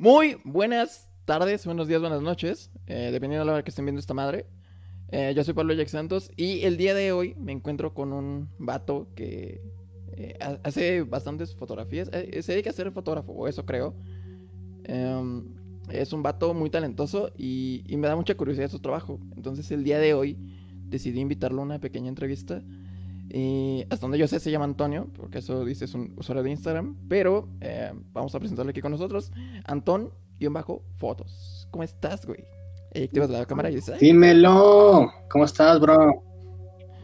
Muy buenas tardes, buenos días, buenas noches, eh, dependiendo de la hora que estén viendo esta madre. Eh, yo soy Pablo Jack Santos y el día de hoy me encuentro con un vato que eh, ha- hace bastantes fotografías. se dedica a ser fotógrafo, o eso creo. Em, es un vato muy talentoso y, y me da mucha curiosidad su trabajo. Entonces el día de hoy decidí invitarlo a una pequeña entrevista. Y hasta donde yo sé se llama Antonio, porque eso dice es un usuario de Instagram. Pero eh, vamos a presentarlo aquí con nosotros. Antón, guion bajo, fotos. ¿Cómo estás, güey? Eh, activas la cámara y dices, "Ay, Dímelo, ¿cómo estás, bro?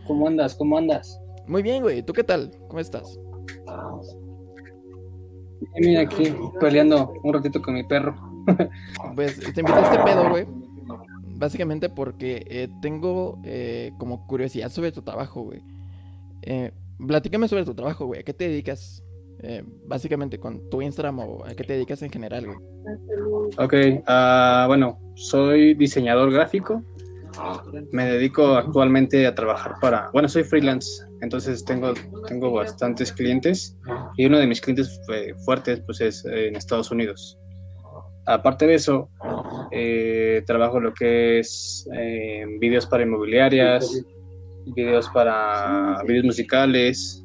¿Cómo andas? ¿Cómo andas? Muy bien, güey. ¿Tú qué tal? ¿Cómo estás? Mira aquí peleando un ratito con mi perro. Pues te invité a este pedo, güey. Básicamente porque eh, tengo eh, como curiosidad sobre tu trabajo, güey. Eh, platícame sobre tu trabajo, güey. ¿A qué te dedicas? Eh, básicamente con tu Instagram o a qué te dedicas en general, güey. Ok, ah, bueno, soy diseñador gráfico. Me dedico actualmente a trabajar para, bueno, soy freelance, entonces tengo, tengo bastantes clientes y uno de mis clientes eh, fuertes pues es en Estados Unidos. Aparte de eso, trabajo lo que es videos para inmobiliarias, videos para videos musicales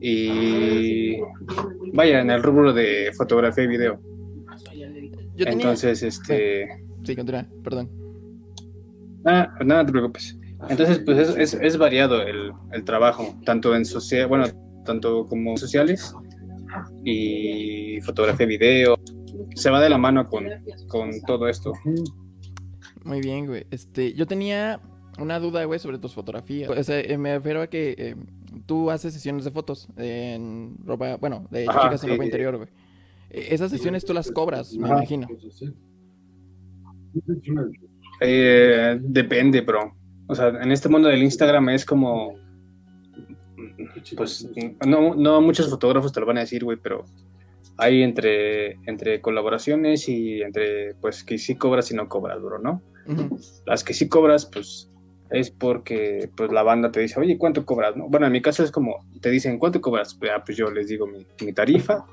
y vaya en el rubro de fotografía y video. Yo tenía... Entonces, este, Sí, continúa, perdón. Ah, nada, te preocupes. Entonces, pues es, es, es variado el, el trabajo, tanto en social, bueno, tanto como sociales y fotografía, video. Se va de la mano con, con todo esto. Muy bien, güey. Este, yo tenía una duda, güey, sobre tus fotografías. O sea, eh, me refiero a que eh, tú haces sesiones de fotos en ropa, bueno, de Ajá, chicas en ropa interior, güey. Eh, Esas sesiones tú las cobras, me imagino. Eh, depende, bro. O sea, en este mundo del Instagram es como, pues, no, no muchos fotógrafos te lo van a decir, güey, pero hay entre, entre colaboraciones y entre, pues, que sí cobras y no cobras, bro, ¿no? Las que sí cobras, pues es porque pues la banda te dice, oye, ¿cuánto cobras? no? Bueno, en mi caso es como, te dicen, ¿cuánto cobras? Pues, ah, pues yo les digo mi, mi tarifa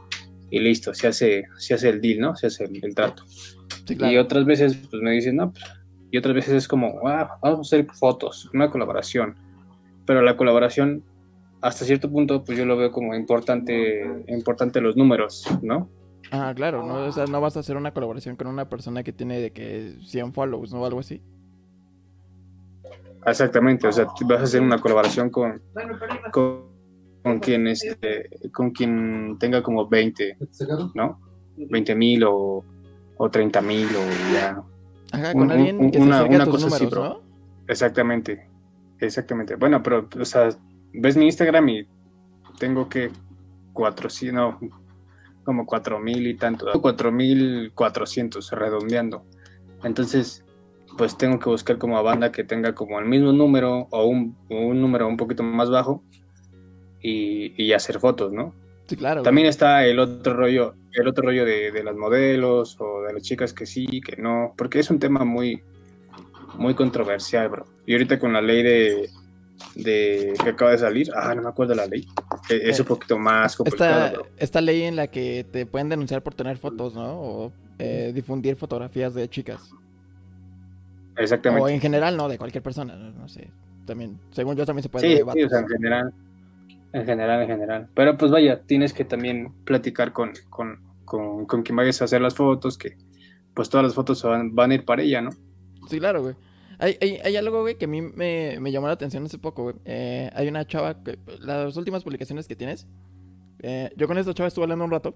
y listo, se hace, se hace el deal, ¿no? Se hace el, el trato. Sí, claro. Y otras veces pues me dicen, no, pues, y otras veces es como, ah, vamos a hacer fotos, una colaboración. Pero la colaboración, hasta cierto punto, pues yo lo veo como importante, importante los números, ¿no? Ah, claro, ¿no? O sea, no vas a hacer una colaboración con una persona que tiene de que 100 follows, ¿no? O algo así. Exactamente, o sea, vas a hacer una colaboración con, con, con quien este, con quien tenga como 20, ¿no? 20 mil o, o 30 mil o ya. Ajá, Un- con alguien un- que se una- acerque una a tus cosa así, números, bro. ¿no? Exactamente, exactamente. Bueno, pero, o sea, ves mi Instagram y tengo que 400, no, como 4 mil y tanto, 4 mil 400 redondeando. Entonces, pues tengo que buscar como a banda que tenga como el mismo número o un, un número un poquito más bajo y, y hacer fotos, ¿no? Sí, claro. güey. También está el otro rollo, el otro rollo de, de las modelos o de las chicas que sí, que no, porque es un tema muy, muy controversial, bro. Y ahorita con la ley de, de que acaba de salir, ah, no me acuerdo la ley, eh, es un poquito más complicado, Esta, bro. esta ley en la que te pueden denunciar por tener fotos, ¿no? O eh, difundir fotografías de chicas. O Exactamente. en general, ¿no? De cualquier persona, no, No sé. También, según yo, también se puede Sí, sí, o sea, en general, en general, en general. Pero pues vaya, tienes que también platicar con, con, con, con quien vayas a hacer las fotos, que pues todas las fotos van, van a ir para ella, ¿no? Sí, claro, güey. Hay, hay, hay algo, güey, que a mí me, me llamó la atención hace poco, güey. Eh, hay una chava, que, las últimas publicaciones que tienes, eh, yo con esta chava estuve hablando un rato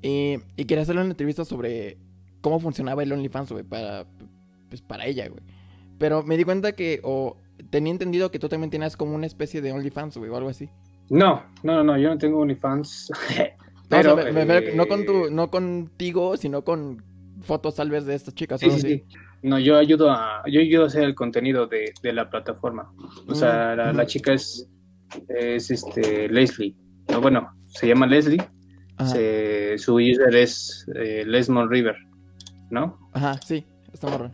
y, y quería hacerle una entrevista sobre cómo funcionaba el OnlyFans, güey, para, pues, para ella, güey. Pero me di cuenta que, o tenía entendido que tú también tenías como una especie de OnlyFans, güey, o algo así. No, no, no, yo no tengo OnlyFans. No, o sea, Pero, me- me no, con tu, eh, no contigo, sino con fotos tal vez de estas chicas. Sí, sí, sí. No, yo ayudo a, yo ayudo a hacer el contenido de, de la plataforma. O sea, la, la Mm. chica es, es este Leslie. No, bueno, se llama Leslie. Se- su user es eh, Lesmond River, ¿no? ajá, sí, está morra.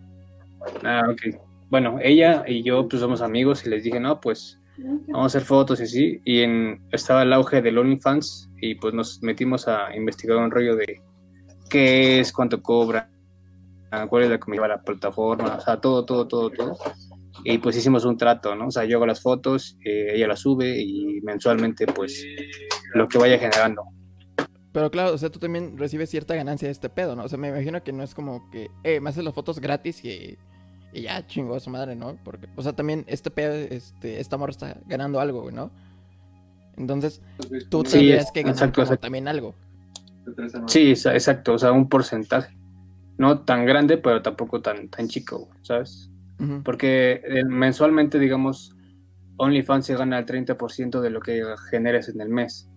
Ah, ok. Bueno, ella y yo pues somos amigos y les dije, no, pues vamos a hacer fotos y así. Y estaba el auge del OnlyFans y pues nos metimos a investigar un rollo de qué es, cuánto cobra, cuál es la que la plataforma, todo, todo, todo, todo. Y pues hicimos un trato, ¿no? O sea, yo hago las fotos, eh, ella las sube y mensualmente pues lo que vaya generando. Pero claro, o sea, tú también recibes cierta ganancia de este pedo, ¿no? O sea, me imagino que no es como que, eh, me haces las fotos gratis y, y ya chingó a su madre, ¿no? Porque, o sea, también este pedo, este, esta morra está ganando algo, ¿no? Entonces, tú tendrías que ganar también algo. Sí, exacto, o sea, un porcentaje. No tan grande, pero tampoco tan, tan chico, ¿sabes? Porque eh, mensualmente, digamos, OnlyFans se gana el 30% de lo que generes en el mes.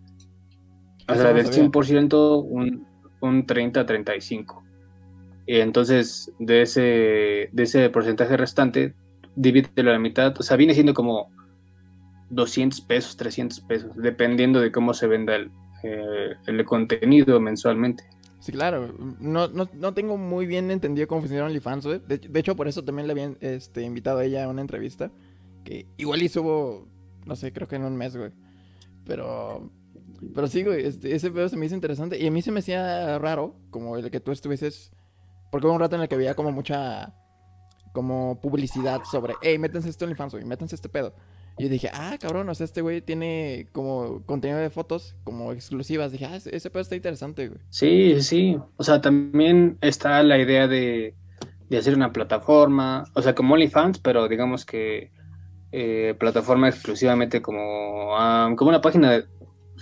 O sea, del 100%, un, un 30-35%. Y entonces, de ese, de ese porcentaje restante, divídelo a la mitad. O sea, viene siendo como 200 pesos, 300 pesos, dependiendo de cómo se venda el, eh, el contenido mensualmente. Sí, claro. No, no, no, tengo muy bien entendido cómo funciona OnlyFans, güey. De, hecho, por eso también le habían este, invitado a ella a una entrevista. Que igual y subo, no sé, creo que en un mes, güey. Pero, pero sí, güey, este, ese pedo se me hizo interesante. Y a mí se me hacía raro, como el que tú estuvieses. Porque hubo un rato en el que había como mucha. Como publicidad sobre, hey, métanse este OnlyFans, güey, métanse este pedo. Y yo dije, ah, cabrón, o sea, este güey tiene como contenido de fotos como exclusivas. Dije, ah, ese pedo está interesante, güey. Sí, sí. O sea, también está la idea de, hacer una plataforma, o sea, como OnlyFans, pero digamos que eh, plataforma exclusivamente como, como una página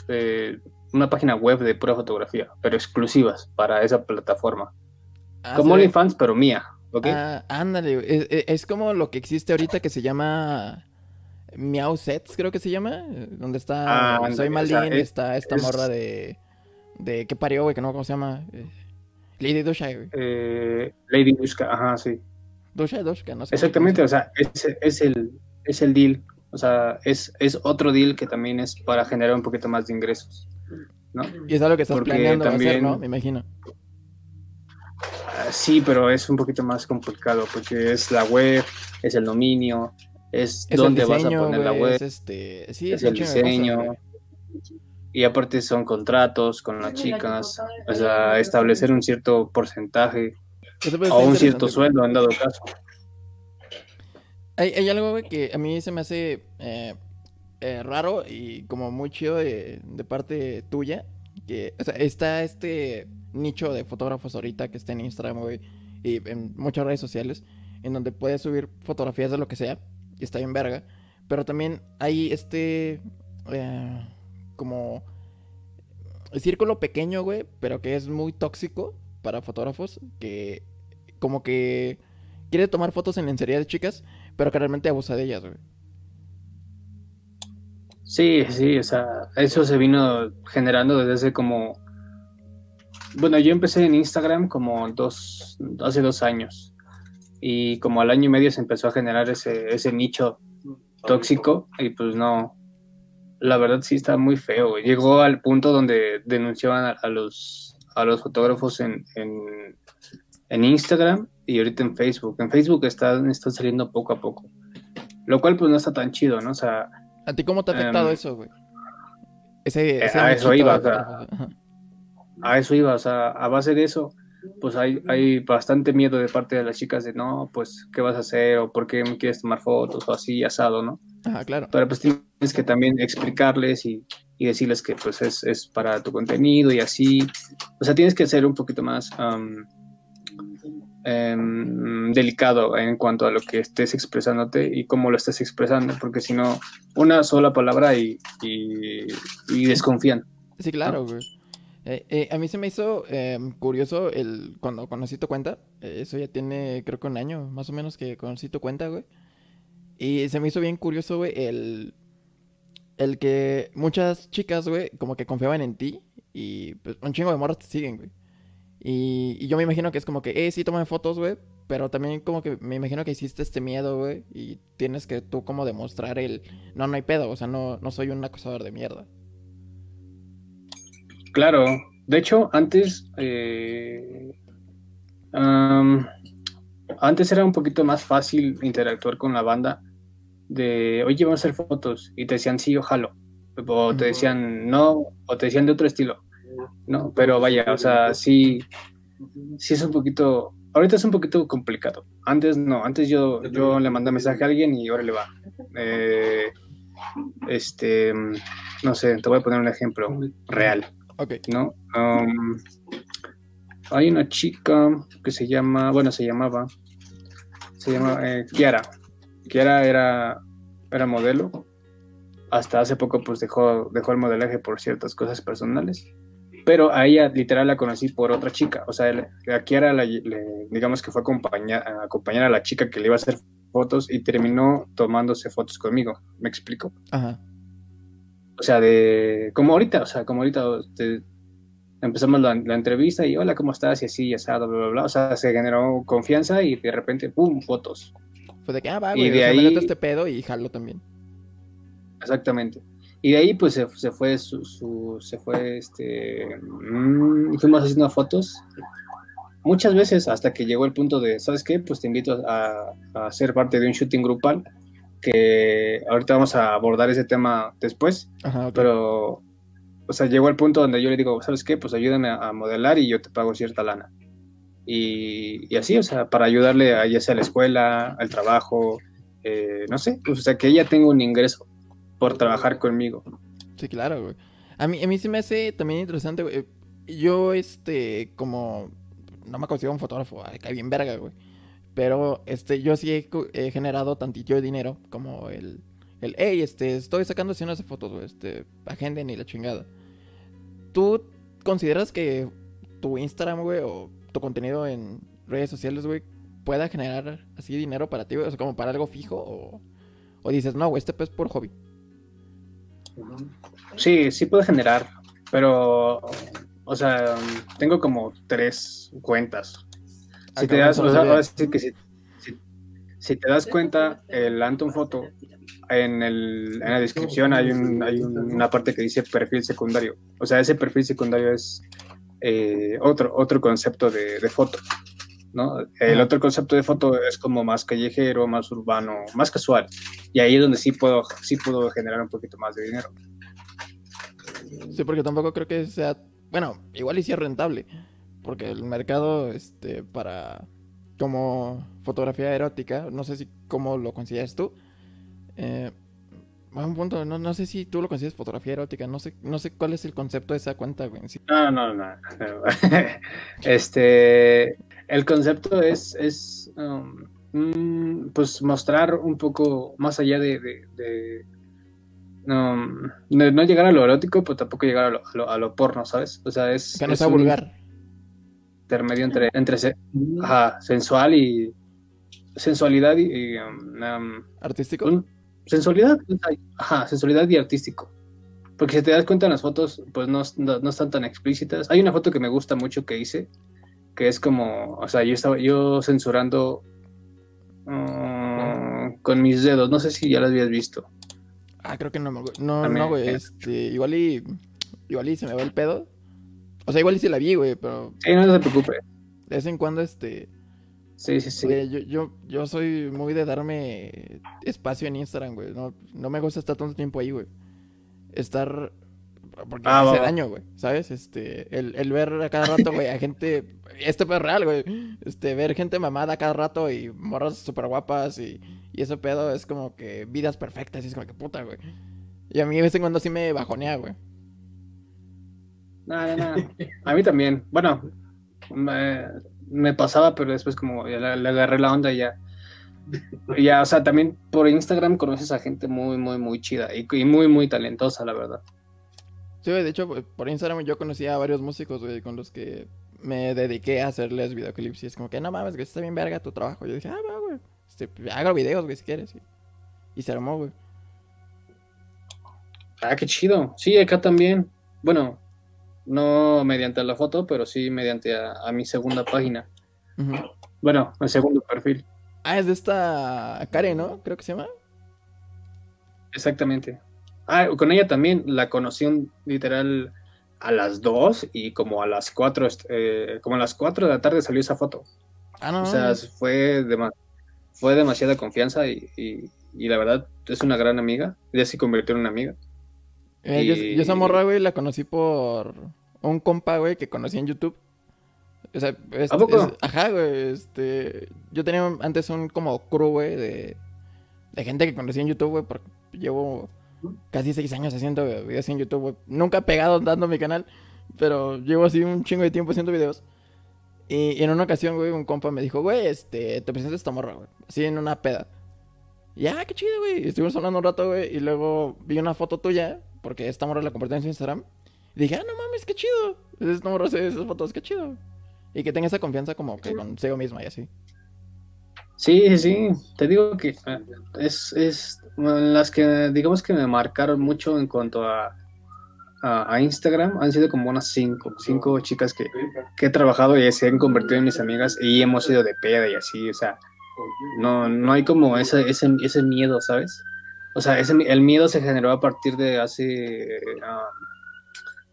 de, una página web de pura fotografía, pero exclusivas para esa plataforma. Ah, como OnlyFans, pero mía. ¿okay? Ah, ándale, es, es como lo que existe ahorita que se llama Meow Sets, creo que se llama. Donde está. Ah, Soy Malin, está esta morra de. de ¿Qué parió, güey? Que no, ¿cómo se llama? Eh, Lady Dusha, güey. Eh, Lady Dushka, ajá, sí. Dusha, Dushka, no sé. Exactamente, o sea, es, es, el, es el deal. O sea, es, es otro deal que también es para generar un poquito más de ingresos. ¿no? Y es algo que estás planeando también... hacer, ¿no? Me imagino. Sí, pero es un poquito más complicado porque es la web, es el dominio, es, donde vas a poner la web, es, este... sí, es, el diseño. y aparte son contratos con las chicas, o sea, establecer un cierto porcentaje o un cierto sueldo en dado caso. Hay, hay algo que a mí se me hace eh, eh, raro y como muy chido de, de parte tuya, que o sea, está este nicho de fotógrafos ahorita que está en Instagram, y en muchas redes sociales, en donde puedes subir fotografías de lo que sea y está bien verga. Pero también hay este. Eh, como. El círculo pequeño, güey, pero que es muy tóxico para fotógrafos. Que. Como que. Quiere tomar fotos en lencería de chicas, pero que realmente abusa de ellas, güey. Sí, sí, o sea, eso se vino generando desde hace como. Bueno, yo empecé en Instagram como dos, hace dos años y como al año y medio se empezó a generar ese, ese nicho tóxico y pues no, la verdad sí está muy feo. Llegó al punto donde denunciaban a, los, a los fotógrafos en, en, Instagram y ahorita en Facebook. En Facebook están, está saliendo poco a poco, lo cual pues no está tan chido, ¿no? O sea... ¿A ti cómo te ha afectado em, eso, güey? Ese, a eso iba, a eso iba, o sea, a base de eso pues hay, hay bastante miedo de parte de las chicas de no, pues, ¿qué vas a hacer? o por qué me quieres tomar fotos o así, asado, ¿no? Ajá, claro. Pero pues tienes que también explicarles y, y decirles que pues es, es, para tu contenido y así. O sea, tienes que ser un poquito más em, delicado en cuanto a lo que estés expresándote y cómo lo estés expresando, porque si no, una sola palabra y, y, desconfían. Sí, claro, güey. Eh, eh, a mí se me hizo em, curioso el cuando conocí tu cuenta. Eh, eso ya tiene, creo que un año más o menos que conocí tu cuenta, güey. Y se me hizo bien curioso, güey, el, el que muchas chicas, güey, como que confiaban en ti. Y pues un chingo de morras te siguen, güey. Y, yo me imagino que es como que, eh, sí, toma fotos, güey. Pero también como que me imagino que hiciste este miedo, güey. Y tienes que tú como demostrar el, no, no hay pedo. O sea, no, no soy un acosador de mierda. Claro, de hecho, antes, eh, antes era un poquito más fácil interactuar con la banda de, oye, vamos a hacer fotos, y te decían sí, ojalá, o te decían no, o te decían de otro estilo, ¿no? Pero vaya, o sea, sí, sí es un poquito, ahorita es un poquito complicado. Antes no, antes yo, yo le mandé mensaje a alguien y ahora le va. Eh, este, no sé, te voy a poner un ejemplo real. Ok. ¿no? Um, hay una chica que se llama, bueno, se llamaba, se llama eh, Kiara. Kiara era, era modelo. Hasta hace poco, pues dejó, dejó el modelaje por ciertas cosas personales. Pero a ella, literal, la conocí por otra chica. O sea, a Kiara, digamos que fue acompañar, a acompañar a la chica que le iba a hacer fotos y terminó tomándose fotos conmigo. ¿Me explico? Ajá. O sea, de. Como ahorita, o sea, como ahorita empezamos la, entrevista y hola, ¿cómo estás? Y así, y asado, bla, bla, bla. O sea, se generó confianza y de repente, ¡pum! fotos. Fue de que, ah, va, güey, y de ahí... este pedo y jalo también. Exactamente. Y de ahí, pues, se, se fue su, se fue, este, mmm, fuimos haciendo fotos muchas veces hasta que llegó el punto de, ¿sabes qué? Pues te invito a, a, ser parte de un shooting grupal, que ahorita vamos a abordar ese tema después, Ajá, pero, o sea, llegó el punto donde yo le digo, ¿sabes qué? Pues ayúdame a, modelar y yo te pago cierta lana. Y, y, así, o sea, para ayudarle a ya sea a la escuela, al trabajo, eh, no sé, pues, o sea, que ella tenga un ingreso por trabajar conmigo. Sí, claro, güey. A mí, a mí se me hace también interesante, güey. Yo, este, como no me considero un fotógrafo, ay, cae bien verga, güey. Pero este, yo sí he, generado tantillo de dinero como el, el, hey, este, estoy sacando sesiones de fotos, güey, este, agenden y la chingada. ¿Tú consideras que tu Instagram, güey, o tu contenido en redes sociales, güey, pueda generar así dinero para ti? O sea, como para algo fijo, o, o dices, no, güey, este pues por hobby. Sí, sí puede generar, pero o sea, tengo como tres cuentas. Si te das, que si, te das cuenta, el Anton Photo, en, el, en la descripción hay, un, hay una parte que dice perfil secundario. O sea, ese perfil secundario es eh, otro, otro concepto de, foto. ¿no? El otro concepto de foto es como más callejero, más urbano, más casual. Y ahí es donde sí puedo, sí puedo generar un poquito más de dinero. Sí, porque tampoco creo que sea bueno, igual y si es rentable. Porque el mercado, este, para. Como fotografía erótica, no sé si cómo lo consideras tú. Eh, a un punto, no, no sé si tú lo consideras fotografía erótica, no sé, no sé cuál es el concepto de esa cuenta, güey. No, no, no. este, el concepto es, es um, pues mostrar un poco más allá de, no, no, llegar a lo erótico, pero tampoco llegar a lo, a lo, porno, ¿sabes? O sea, es. Que no sea vulgar. Intermedio entre, entre sensual y. Sensualidad y. Um, um, ¿Artístico? sensualidad, ajá, sensualidad y artístico. Porque si te das cuenta en las fotos, pues no, no, están tan explícitas. Hay una foto que me gusta mucho que hice, que es como, o sea, yo estaba yo censurando uh, con mis dedos, no sé si ya las habías visto. Ah, creo que no, no, no, güey, este, igual y, igual y se me va el pedo. O sea, igual sí la vi, güey, pero... Sí, no se preocupe. De vez en cuando, este... Sí, sí, sí. yo, yo, yo soy muy de darme espacio en Instagram, güey. No, no me gusta estar tanto tiempo ahí, güey. Estar porque ah, hace daño, güey, ¿sabes? Este, el, el, ver a cada rato, güey, a gente, esto es real, güey, este, ver gente mamada a cada rato y morras súper guapas y, y ese pedo es como que vidas perfectas y es como que puta, güey. Y a mí de vez en cuando sí me bajonea, güey. Nada, nada. A mí también. Bueno, me, me pasaba, pero después como ya le, agarré la onda y ya. Ya, o sea, también por Instagram conoces a gente muy, muy, muy chida y, y muy, muy talentosa, la verdad. Sí, de hecho, por Instagram yo conocí a varios músicos, güey, con los que me dediqué a hacerles videoclips. Y es como que, no mames, que está bien verga tu trabajo. Yo dije, ah, va, güey. Este, hago videos, güey, si quieres. Y, se armó, güey. Ah, qué chido. Sí, acá también. Bueno, no mediante la foto, pero sí mediante a, mi segunda página. Bueno, el segundo perfil. Ah, es de esta Karen, ¿no? Creo que se llama. Exactamente. Ah, con ella también la conocí literal a las 2 y como a las 4, eh, como a las 4 de la tarde salió esa foto. Ah, no. O sea, fue, fue demasiada confianza y, y, la verdad es una gran amiga. Ella se convirtió en una amiga. Eh, yo, esa morra, güey, la conocí por un compa, güey, que conocí en YouTube. O sea, es- ¿A poco? es- ajá, güey. Este, yo tenía antes un como crew, güey, de, de gente que conocí en YouTube, güey, porque llevo casi seis años haciendo videos en YouTube, güey. Nunca pegado dando mi canal, pero llevo así un chingo de tiempo haciendo videos. Y, y en una ocasión, güey, un compa me dijo, güey, este, te presento esta morra, güey. Así en una peda. Y ah, qué chido, güey. Estuvimos hablando un rato, güey, y luego vi una foto tuya, porque esta morra la compartió en su Instagram. Y dije, ah, no mames, qué chido. Esta morra hace esas fotos, qué chido. Y que tenga esa confianza como que consigo misma y así. Sí, sí, te digo que eh, es, es las que digamos que me marcaron mucho en cuanto a, a, a Instagram han sido como unas cinco, cinco chicas que, que he trabajado y se han convertido en mis amigas y hemos ido de peda y así, o sea, no, no hay como ese, ese, ese miedo, ¿sabes? O sea, ese, el miedo se generó a partir de hace, ah,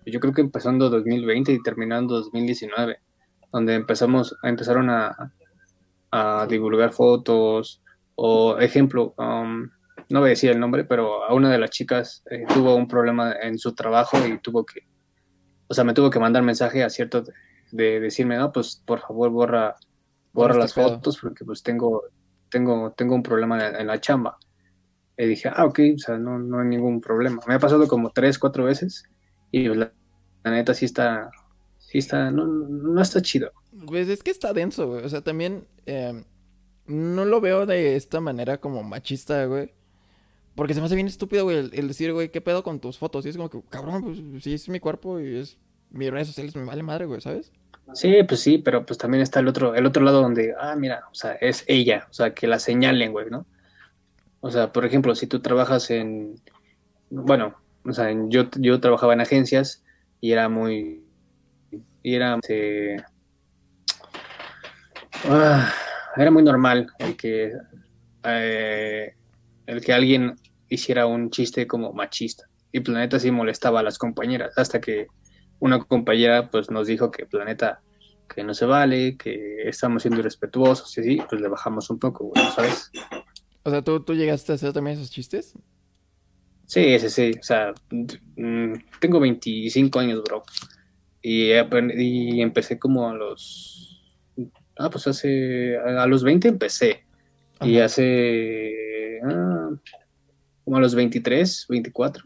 yo creo que empezando 2020 y terminando 2019, donde empezamos, empezaron a, a divulgar fotos o ejemplo, um, no voy a decir el nombre, pero a una de las chicas eh, tuvo un problema en su trabajo y tuvo que, o sea, me tuvo que mandar mensaje a cierto de, de decirme, no, pues por favor borra, borra las este pedo". fotos porque pues tengo, tengo, tengo un problema en, en la chamba. Y dije, ah, ok, o sea, no, no hay ningún problema. Me ha pasado como tres, cuatro veces y pues, la, la neta sí está, sí está, no, no está chido. Pues es que está denso, güey. O sea, también eh, no lo veo de esta manera como machista, güey. Porque se me hace bien estúpido, güey, el, el decir, güey, ¿qué pedo con tus fotos? Y es como que, cabrón, pues sí, es mi cuerpo y es mis redes sociales, me vale madre, güey, ¿sabes? Sí, pues sí, pero pues también está el otro, el otro lado donde, ah, mira, o sea, es ella, o sea, que la señalen, güey, ¿no? O sea, por ejemplo, si tú trabajas en, bueno, o sea, en- yo, yo trabajaba en agencias y era muy, era, este, ah, era muy normal el que, eh, el que alguien hiciera un chiste como machista. Y Planeta sí molestaba a las compañeras, hasta que una compañera pues nos dijo que Planeta que no se vale, que estamos siendo irrespetuosos y así, pues le bajamos un poco, güey, ¿sabes? O sea, ¿tú, tú llegaste a hacer también esos chistes? Sí, sí, sí, o sea, mm, tengo 25 años, bro, y, empecé como a los, ah, pues hace, a los 20 empecé, y hace, ah, como a los 23, 24,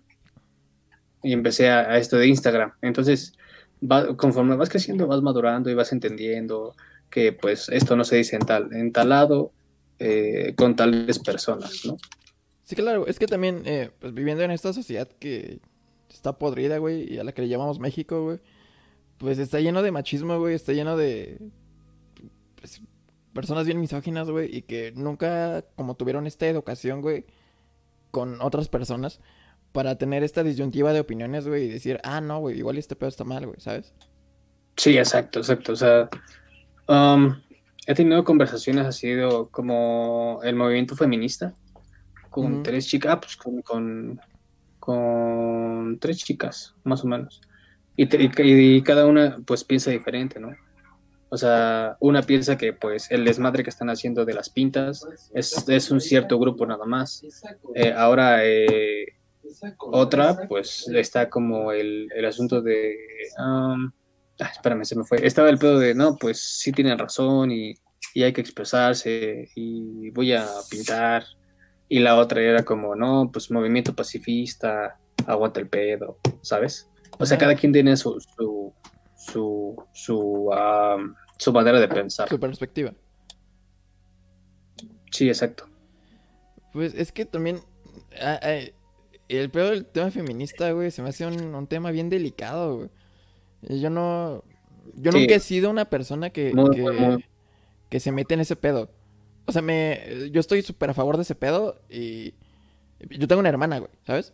y empecé a, a esto de Instagram, entonces, va- conforme vas creciendo, vas madurando y vas entendiendo que pues esto no se dice en tal, en tal lado, eh, con tales personas, ¿no? Sí, claro, es que también, eh, pues viviendo en esta sociedad que está podrida, güey, y a la que le llamamos México, güey, pues está lleno de machismo, güey, está lleno de pues, personas bien misóginas, güey, y que nunca como tuvieron esta educación, güey, con otras personas para tener esta disyuntiva de opiniones, güey, y decir, ah, no, güey, igual este pedo está mal, güey, ¿sabes? Sí, exacto, exacto. O sea, um, he tenido conversaciones así de como el movimiento feminista con tres chicas, ah, pues con, con, con tres chicas, más o menos. Y, te- y ca- y cada una pues piensa diferente, ¿no? O sea, una piensa que pues el desmadre que están haciendo de las pintas es, es un cierto grupo nada más. Eh, ahora eh, otra, pues está como el, el asunto de. um, ah, espérame, se me fue. Estaba el pedo de, no, pues sí tienen razón y, y hay que expresarse y voy a pintar. Y la otra era como, no, pues movimiento pacifista, aguanta el pedo, ¿sabes? O sea, cada quien tiene su, su, su, su, um, su manera de pensar. Su perspectiva. Sí, exacto. Pues es que también ah, ah, el peor del tema feminista, güey, se me hace un, un tema bien delicado, güey. Yo no, yo Sí. nunca he sido una persona que, Muy, que, muy. que se mete en ese pedo. O sea, me, yo estoy súper a favor de ese pedo y yo tengo una hermana, güey, ¿sabes?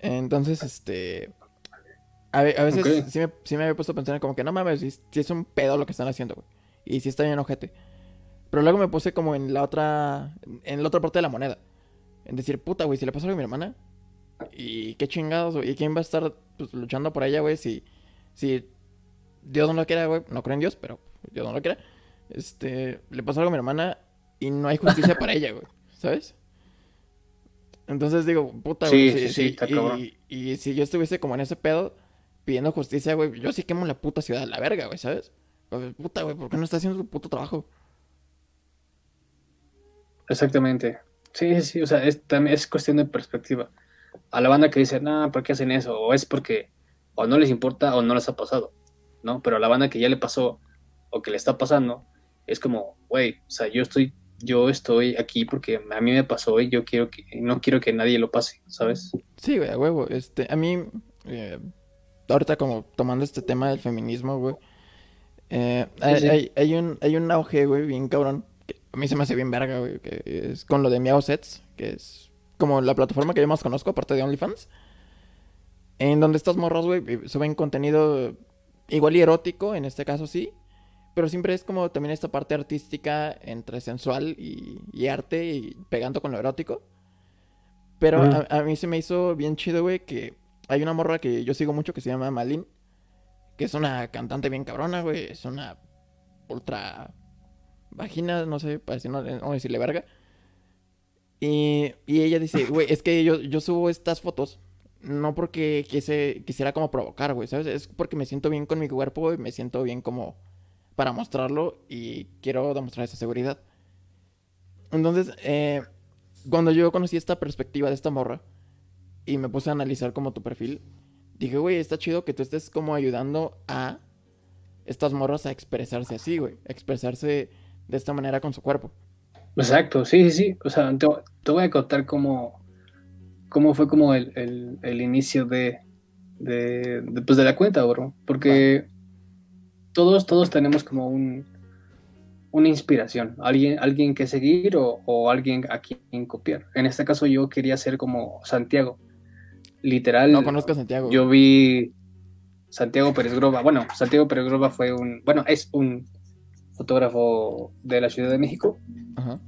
Entonces, este, a, ve- a veces sí, me, sí me había puesto a pensar como que no mames, si, si es un pedo lo que están haciendo, güey. Y si está bien ojete. Pero luego me puse como en la otra, en la otra parte de la moneda. En decir, puta, güey, si le pasa algo a mi hermana. Y qué chingados, güey. ¿Y quién va a estar pues, luchando por ella, güey? Si, si Dios no lo quiera, güey. No creo en Dios, pero Dios no lo quiera. Este, le pasa algo a mi hermana y no hay justicia para ella, güey. ¿Sabes? Entonces digo, puta, Sí, güey. sí, sí, está cabrón. y, y si yo estuviese como en ese pedo, pidiendo justicia, güey, yo sí quemo la puta ciudad a la verga, güey, ¿sabes? Puta, güey, ¿por qué no está haciendo su puto trabajo? Exactamente. Sí, sí, o sea, es, también es cuestión de perspectiva. A la banda que dice, no, ¿por qué hacen eso? O es porque o no les importa o no les ha pasado, ¿no? Pero a la banda que ya le pasó o que le está pasando, es como, güey, o sea, yo estoy, yo estoy aquí porque a mí me pasó y yo quiero que, no quiero que nadie lo pase, ¿sabes? Sí, güey, a huevo. Este, a mí, eh, ahorita como tomando este tema del feminismo, güey, eh, hay, hay, un, hay un auge, güey, bien cabrón, que a mí se me hace bien verga, güey, que es con lo de Miao Sets, que es como la plataforma que yo más conozco, aparte de OnlyFans, en donde estas morras, güey, suben contenido igual y erótico, en este caso sí, pero siempre es como también esta parte artística entre sensual y, arte y pegando con lo erótico. Pero a, mí se me hizo bien chido, güey, que hay una morra que yo sigo mucho que se llama Malin, que es una cantante bien cabrona, güey, es una ultra vagina, no sé, para decir, no, decirle verga. Y, y ella dice, güey, es que yo, yo subo estas fotos no porque quise, quisiera como provocar, güey, ¿sabes? Es porque me siento bien con mi cuerpo y me siento bien como para mostrarlo y quiero demostrar esa seguridad. Entonces, eh, cuando yo conocí esta perspectiva de esta morra y me puse a analizar como tu perfil, dije, güey, está chido que tú estés como ayudando a estas morras a expresarse así, güey, expresarse de esta manera con su cuerpo. Exacto, sí, sí, sí. O sea, te, voy a contar cómo, cómo fue como el, inicio de, de, pues, de, la cuenta, bro. Porque todos, todos tenemos como un, una inspiración, alguien, alguien que seguir o, alguien a quien copiar. En este caso yo quería ser como Santiago. Literal. No conozco a Santiago. Yo vi Santiago Pérez Groba. Bueno, Santiago Pérez Groba fue un, bueno, es un fotógrafo de la Ciudad de México.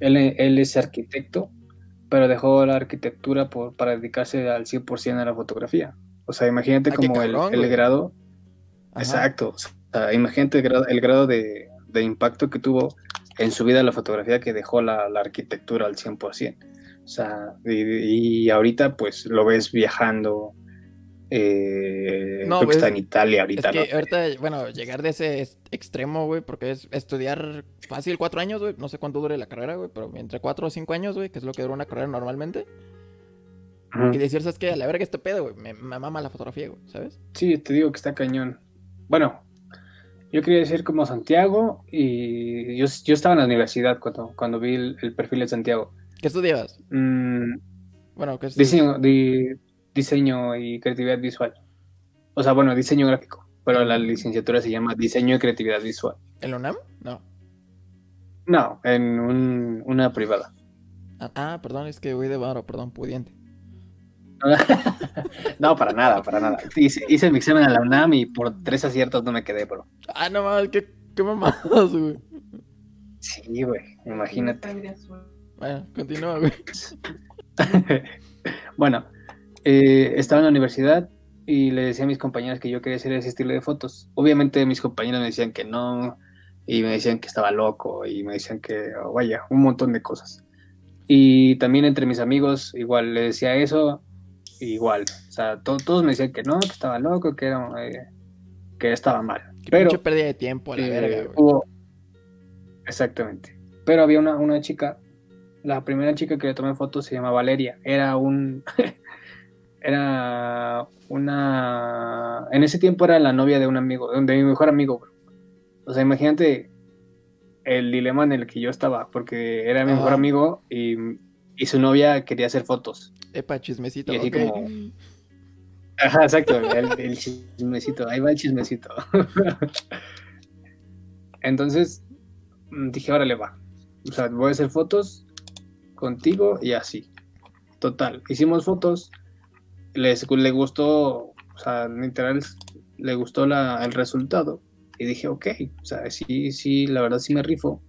Él, él, es arquitecto, pero dejó la arquitectura por, para dedicarse al 100% a la fotografía. O sea, imagínate ah, como el, el, grado. Exacto imagínate el grado, de, impacto que tuvo en su vida la fotografía que dejó la, arquitectura al 100%. O sea, y, ahorita pues lo ves viajando, eh, no, creo que está en Italia ahorita. Es que ahorita, bueno, llegar de ese extremo, güey, porque es estudiar fácil cuatro años, güey, no sé cuánto dure la carrera, güey, pero entre cuatro o cinco años, güey, que es lo que dura una carrera normalmente. Y decir, ¿sabes qué? A la verga este pedo, güey, me, me mama la fotografía, güey, ¿sabes? Sí, te digo que está cañón. Bueno, yo quería decir como Santiago y yo, yo estaba en la universidad cuando, cuando vi el, perfil de Santiago. ¿Qué estudiabas? Mm, bueno, ¿qué diseño, diseño y creatividad visual. O sea, bueno, diseño gráfico, pero la licenciatura se llama diseño y creatividad visual. ¿En la UNAM? No. No, en una privada. Ah, ah, perdón, es que voy de barro, perdón, pudiente. no, para nada, para nada. Hice, mi examen a la UNAM y por tres aciertos no me quedé, bro. Ah, no mames, qué, qué mamadas, güey. Sí, güey, imagínate. Bueno, continúa, güey. bueno, eh, estaba en la universidad y le decía a mis compañeras que yo quería hacer ese estilo de fotos. Obviamente mis compañeros me decían que no, y me decían que estaba loco, y me decían que, oh, vaya, un montón de cosas. Y también entre mis amigos, igual le decía eso, igual. O sea, todos me decían que no, que estaba loco, que era, eh, que estaba mal. pero mucha pérdida de tiempo, la eh, verga, hubo... Exactamente. Pero había una, una chica, la primera chica que le tomé fotos se llama Valeria. Era un. era una. En ese tiempo era la novia de un amigo, de mi mejor amigo, O sea, imagínate el dilema en el que yo estaba, porque era mi mejor amigo y, y su novia quería hacer fotos. Epa, chismecito. Ajá, exacto, el, chismecito, ahí va el chismecito. Entonces mm, dije, órale va. O sea, voy a hacer fotos contigo y así. Total, hicimos fotos, les, le gustó, o sea, literal, le gustó la, el resultado. Y dije, ok, o sea, sí, sí, la verdad sí me rifo.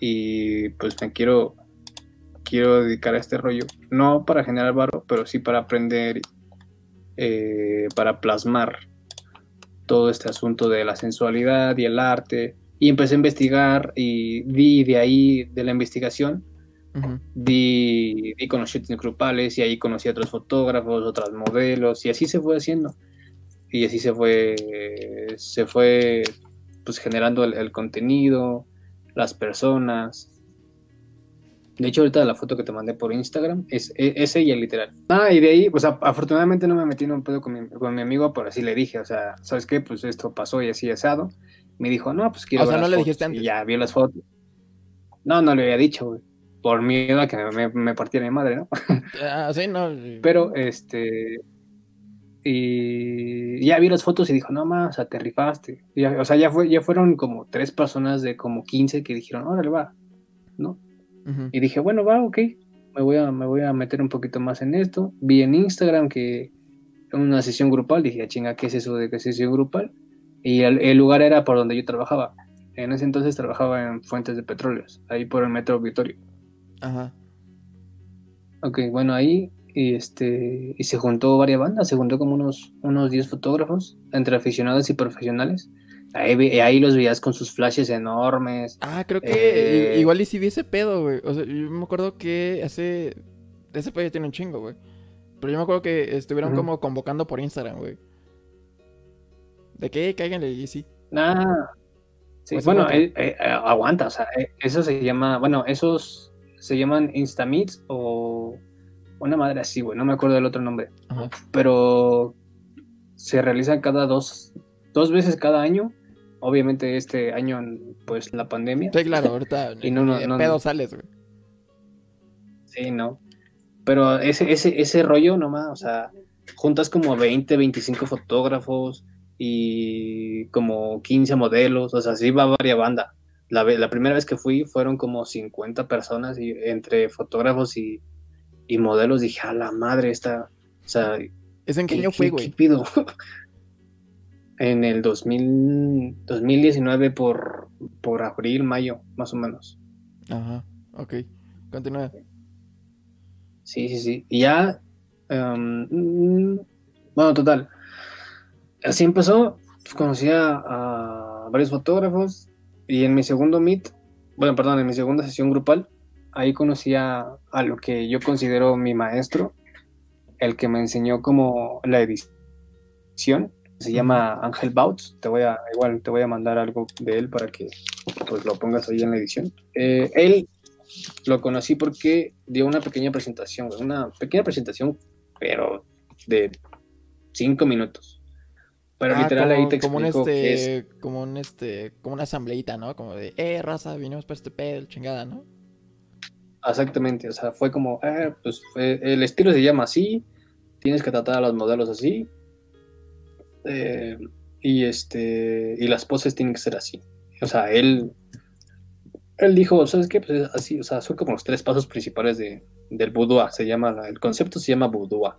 Y pues me quiero, quiero dedicar a este rollo. No para generar barro, pero sí para aprender, eh, para plasmar todo este asunto de la sensualidad y el arte. Y empecé a investigar y vi de ahí, de la investigación, di, con los shootings grupales y ahí conocí a otros fotógrafos, otras modelos y así se fue haciendo. Y así se fue, se fue pues generando el, contenido, las personas. De hecho, ahorita la foto que te mandé por Instagram es, e, es, ella, literal. Ah, y de ahí, pues afortunadamente no me metí en un pedo con mi, con mi amigo, pero así le dije, o sea, ¿sabes qué? Pues esto pasó y así asado. Me dijo, no, pues quiero. O sea, no le dijiste antes. Y ya vio las fotos. No, no le había dicho, güey. Por miedo a que me, me partiera mi madre, ¿no? Ah, sí, no. Pero, este. Y ya vi las fotos y dijo, no más, o sea, te rifaste. o sea, ya, fue, ya fueron como tres personas de como 15 que dijeron, órale, va, ¿no? Y dije, bueno, va, ok, me voy, a, me voy a meter un poquito más en esto. Vi en Instagram que una sesión grupal, dije, ah, chinga, ¿qué es eso de que sesión grupal? Y el, lugar era por donde yo trabajaba. En ese entonces trabajaba en fuentes de petróleos, ahí por el metro Victorio. Ajá. Ok, bueno, ahí y este y se juntó varias bandas, se juntó como unos unos 10 fotógrafos entre aficionados y profesionales. Ahí, ahí los veías con sus flashes enormes. Ah, creo que eh, igual y si vi ese pedo, güey. O sea, yo me acuerdo que hace ese pedo ya tiene un chingo, güey. Pero yo me acuerdo que estuvieron como convocando por Instagram, güey. De que cáiganle y sí. Ah. Sí, bueno, eh, eh, aguanta, o sea, eso se llama, bueno, esos se llaman Instameets o una madre así, güey, no me acuerdo del otro nombre. Pero se realizan cada dos, dos veces cada año. Obviamente este año, pues la pandemia. Sí, claro, ahorita y no, no, pedo sales, güey. Sí, no. Pero ese, ese, ese rollo nomás, o sea, juntas como 20, 25 fotógrafos y como 15 modelos, o sea, sí va varias banda. La, la primera vez que fui fueron como 50 personas y entre fotógrafos y, y modelos, dije, a la madre, esta, o sea... ¿Es en qué año fue, güey? pido? en el 2000, 2019 por, por abril, mayo, más o menos. Ajá, ok. Continúa. Sí, sí, sí. Y ya, em, bueno, total. Así empezó, pues, conocí a, varios fotógrafos y en mi segundo meet, bueno, perdón, en mi segunda sesión grupal, ahí conocí a, lo que yo considero mi maestro, el que me enseñó como la edición. Se llama Ángel Bouts. Te voy a, igual te voy a mandar algo de él para que pues, lo pongas ahí en la edición. Eh, él lo conocí porque dio una pequeña presentación, una pequeña presentación, pero de cinco minutos. Pero ah, literal ahí te como un este, como un este, como una asambleita, ¿no? Como de, eh, raza, vinimos para este pedo, chingada, ¿no? Exactamente, o sea, fue como, eh, pues el estilo se llama así, tienes que tratar a los modelos así, eh, y este, y las poses tienen que ser así. O sea, él, él dijo, ¿sabes qué? Pues es así, o sea, son como los tres pasos principales de, del boudoir, se llama, el concepto se llama boudoir,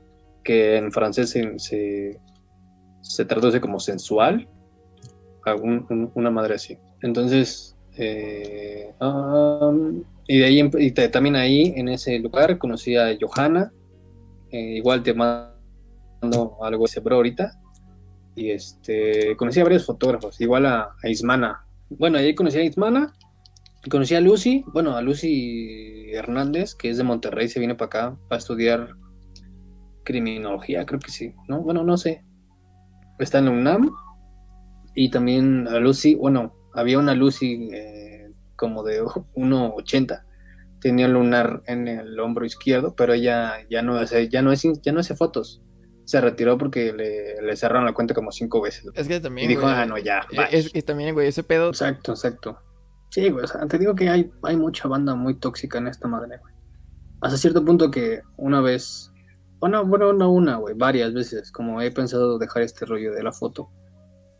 que en francés se, se, traduce como sensual, una madre así. Entonces, eh, um, y de ahí, y también ahí, en ese lugar, conocí a Johanna. Eh, igual te mando algo ese bro ahorita. Y este, conocí a varios fotógrafos, igual a, Ismana. Bueno, ahí conocí a Ismana. Conocí a Lucy, bueno, a Lucy Hernández, que es de Monterrey, se viene para acá para estudiar criminología, creo que sí, ¿no? Bueno, no sé. Está en la UNAM. Y también a Lucy, bueno, había una Lucy eh, como de 1,80. Tenía un lunar en el hombro izquierdo, pero ella ya no hace, ya no es, ya no hace fotos. Se retiró porque le, cerraron la cuenta como cinco veces. Es que también. Y dijo, ah, no, ya. E, es que también, güey, ese pedo. Exacto, exacto. Sí, güey, o sea, te digo que hay, hay mucha banda muy tóxica en esta madre, güey. Hasta cierto punto que una vez, bueno, bueno, no una, güey, varias veces, como he pensado dejar este rollo de la foto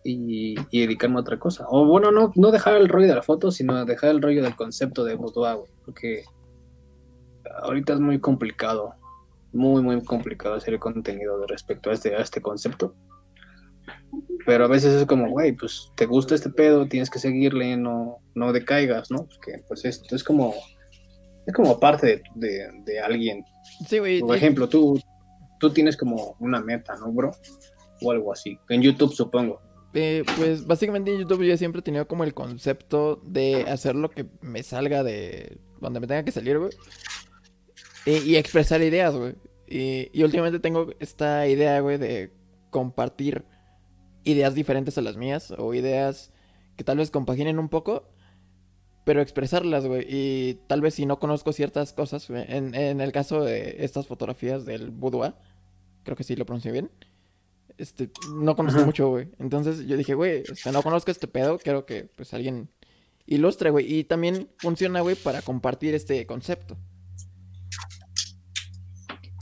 y, dedicarme a otra cosa. O bueno, no, no dejar el rollo de la foto, sino dejar el rollo del concepto de boudoir, porque ahorita es muy complicado, muy, muy complicado hacer el contenido de respecto a este, a este concepto. Pero a veces es como, güey, pues te gusta este pedo, tienes que seguirle, no, no decaigas, ¿no? Porque pues esto es como, es como parte de, alguien. Sí, güey. Por ejemplo, tú, tú tienes como una meta, ¿no, bro? O algo así. En YouTube, supongo. Eh, pues básicamente en YouTube yo siempre he tenido como el concepto de hacer lo que me salga de donde me tenga que salir, güey. y expresar ideas, güey. Y, últimamente tengo esta idea, güey, de compartir ideas diferentes a las mías o ideas que tal vez compaginen un poco, pero expresarlas, güey. Y tal vez si no conozco ciertas cosas, en, en el caso de estas fotografías del boudoir, creo que sí lo pronuncié bien. Este, no conozco mucho, güey. Entonces yo dije, güey, este, no conozco este pedo, quiero que pues alguien ilustre, güey. Y también funciona, güey, para compartir este concepto.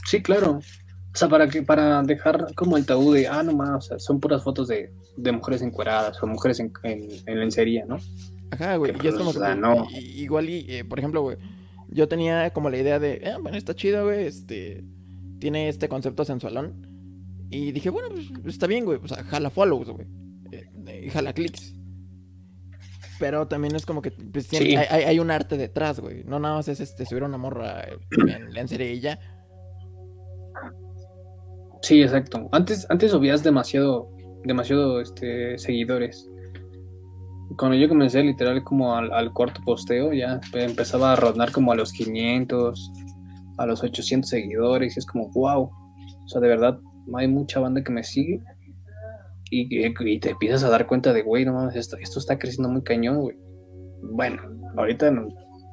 Sí, claro. O sea, para que, para dejar como el tabú de, ah, no más, o sea, son puras fotos de, de mujeres encueradas o mujeres en, en, lencería, ¿no? Ajá, güey. Y es como pues, que, no. igual y, eh, por ejemplo, güey, yo tenía como la idea de, ah, bueno, está chido, güey, este, tiene este concepto sensualón. Y dije, bueno, pues está bien, güey, o sea, jala follows, güey, eh, jala clics. Pero también es como que pues, hay, hay, un arte detrás, güey. No nada más es este, subir una morra en lencería y ya Sí, exacto. Antes, antes subías demasiado, demasiado este, seguidores. Cuando yo comencé literal como al, cuarto posteo, ya empezaba a rondar como a los 500, a los 800 seguidores. Y es como, wow. O sea, de verdad, hay mucha banda que me sigue. Y, y te empiezas a dar cuenta de, güey, no mames, esto, esto está creciendo muy cañón, güey. Bueno, ahorita,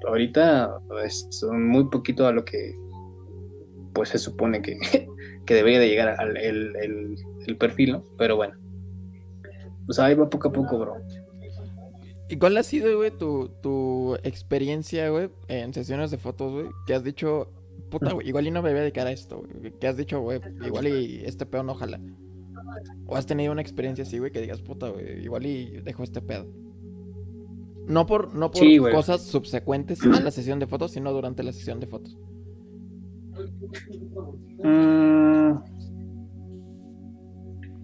ahorita es muy poquito a lo que pues se supone que, que debería de llegar al el, perfil, ¿no? Pero bueno. Pues ahí va poco a poco, bro. ¿Y cuál ha sido, güey, tu, tu experiencia, güey, en sesiones de fotos, güey? Que has dicho, puta, güey, igual y no me voy a dedicar a esto, güey. Que has dicho, güey, igual y este pedo no jala. O has tenido una experiencia así, güey, que digas, puta, güey, igual y dejo este pedo. No por, no por cosas subsecuentes a la sesión de fotos, sino durante la sesión de fotos. Mm,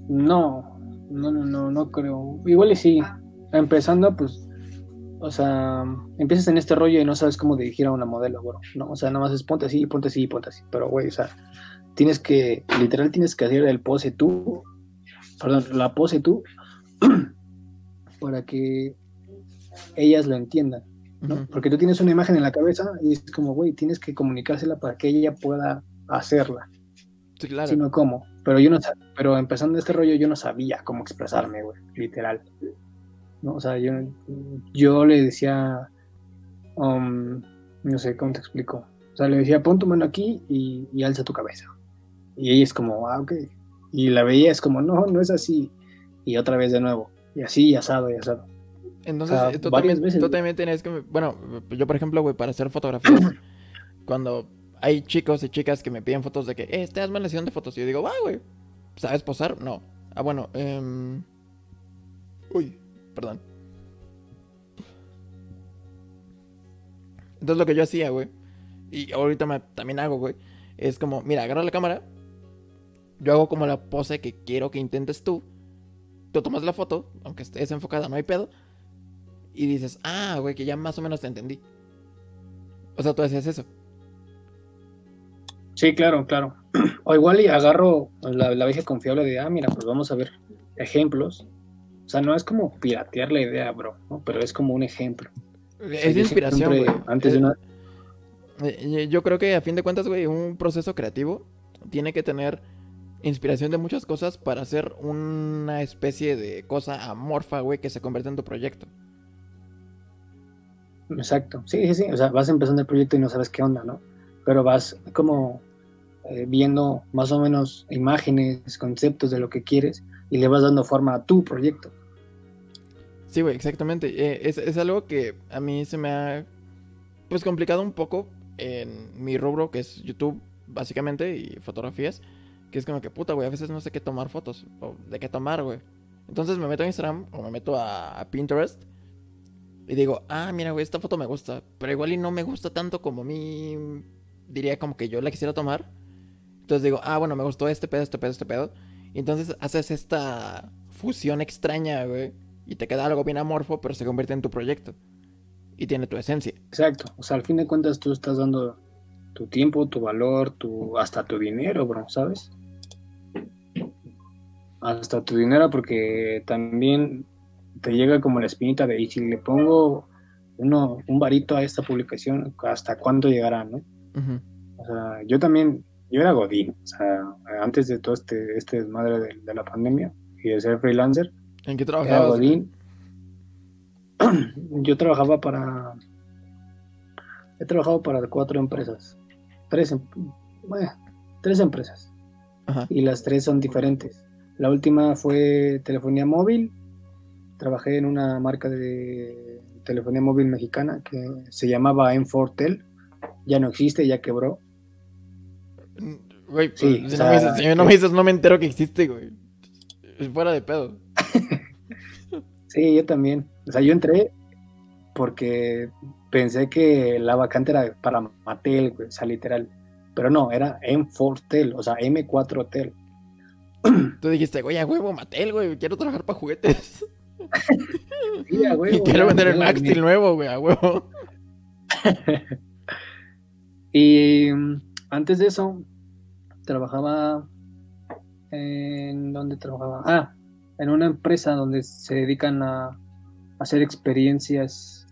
no, no, no, no, no creo. Igual y sí. Empezando, pues, o sea, empiezas en este rollo y no sabes cómo dirigir a una modelo, bro. No, o sea, nada más es ponte así, ponte así, ponte así. Pero, güey, o sea, tienes que, literal, tienes que hacer el pose tú, perdón, la pose tú, para que ellas lo entiendan. Porque tú tienes una imagen en la cabeza y es como, güey, tienes que comunicársela para que ella pueda hacerla. Sí, claro. Si no, ¿cómo? Pero yo no pero empezando este rollo yo no sabía cómo expresarme, güey, literal. ¿No? O sea, yo, yo le decía, um, no sé, ¿cómo te explico? O sea, le decía, pon tu mano aquí y, y alza tu cabeza. Y ella es como, ah, ok. Y la veía, es como, no, no es así. Y otra vez de nuevo. Y así, y asado, y asado. Entonces, tú, también, tú, también, tienes que. Bueno, yo, por ejemplo, güey, para hacer fotografías, cuando hay chicos y chicas que me piden fotos de que, eh, te hazme la sesión de fotos. Y yo digo, va, güey, ¿sabes posar? No. Ah, bueno, eh... Uy, perdón. Entonces, lo que yo hacía, güey, y ahorita me, también hago, güey, es como, mira, agarra la cámara, yo hago como la pose que quiero que intentes tú. Tú tomas la foto, aunque estés enfocada, no hay pedo y dices, ah, güey, que ya más o menos te entendí. O sea, tú hacías eso. Sí, claro, claro. O igual y agarro la, la vieja confiable de, ah, mira, pues vamos a ver ejemplos. O sea, no es como piratear la idea, bro, ¿no? pero es como un ejemplo. Es inspiración. Antes de una... Eh, eh, yo creo que a fin de cuentas, güey, un proceso creativo tiene que tener inspiración de muchas cosas para hacer una especie de cosa amorfa, güey, que se convierte en tu proyecto. Exacto, sí, sí, sí, o sea, vas empezando el proyecto y no sabes qué onda, ¿no? Pero vas como eh, viendo más o menos imágenes, conceptos de lo que quieres y le vas dando forma a tu proyecto. Sí, güey, exactamente. Eh, es, es, algo que a mí se me ha, pues, complicado un poco en mi rubro, que es YouTube, básicamente, y fotografías, que es como que, puta, güey, a veces no sé qué tomar fotos, o de qué tomar, güey. Entonces me meto a Instagram o me meto a Pinterest y digo, ah, mira, güey, esta foto me gusta. Pero igual y no me gusta tanto como a mí. Diría como que yo la quisiera tomar. Entonces digo, ah, bueno, me gustó este pedo, este pedo, este pedo. Y entonces haces esta fusión extraña, güey. Y te queda algo bien amorfo, pero se convierte en tu proyecto. Y tiene tu esencia. Exacto. O sea, al fin de cuentas tú estás dando tu tiempo, tu valor, tu, hasta tu dinero, bro, ¿sabes? Hasta tu dinero porque también te llega como la espinita de, y si le pongo uno, un varito a esta publicación, ¿hasta cuándo llegará, no? O sea, yo también, yo era Godín, o sea, antes de todo este, este desmadre de, la pandemia y de ser freelancer. ¿En qué trabajabas? Yo trabajaba para. He trabajado para cuatro empresas. Tres, em- bueno, tres empresas. Ajá. Y las tres son diferentes. La última fue telefonía móvil. Trabajé en una marca de telefonía móvil mexicana que se llamaba M4Tel. Ya no existe, ya quebró. Güey, pues, Sí, no sea, me dices, si no me dices, no me entero que existe, güey. Fuera de pedo. Sí, yo también. O sea, yo entré porque pensé que la vacante era para Mattel, güey, o sea, literal. Pero no, era M4Tel, o sea, M4Tel. Tú dijiste, güey, a huevo, Mattel, güey, quiero trabajar para juguetes. Sí, a huevo, y quiero vender el Max. Steel nuevo, güey, a huevo. Y mm, antes de eso, trabajaba en ¿dónde trabajaba? Ah, en una empresa donde se dedican a hacer experiencias.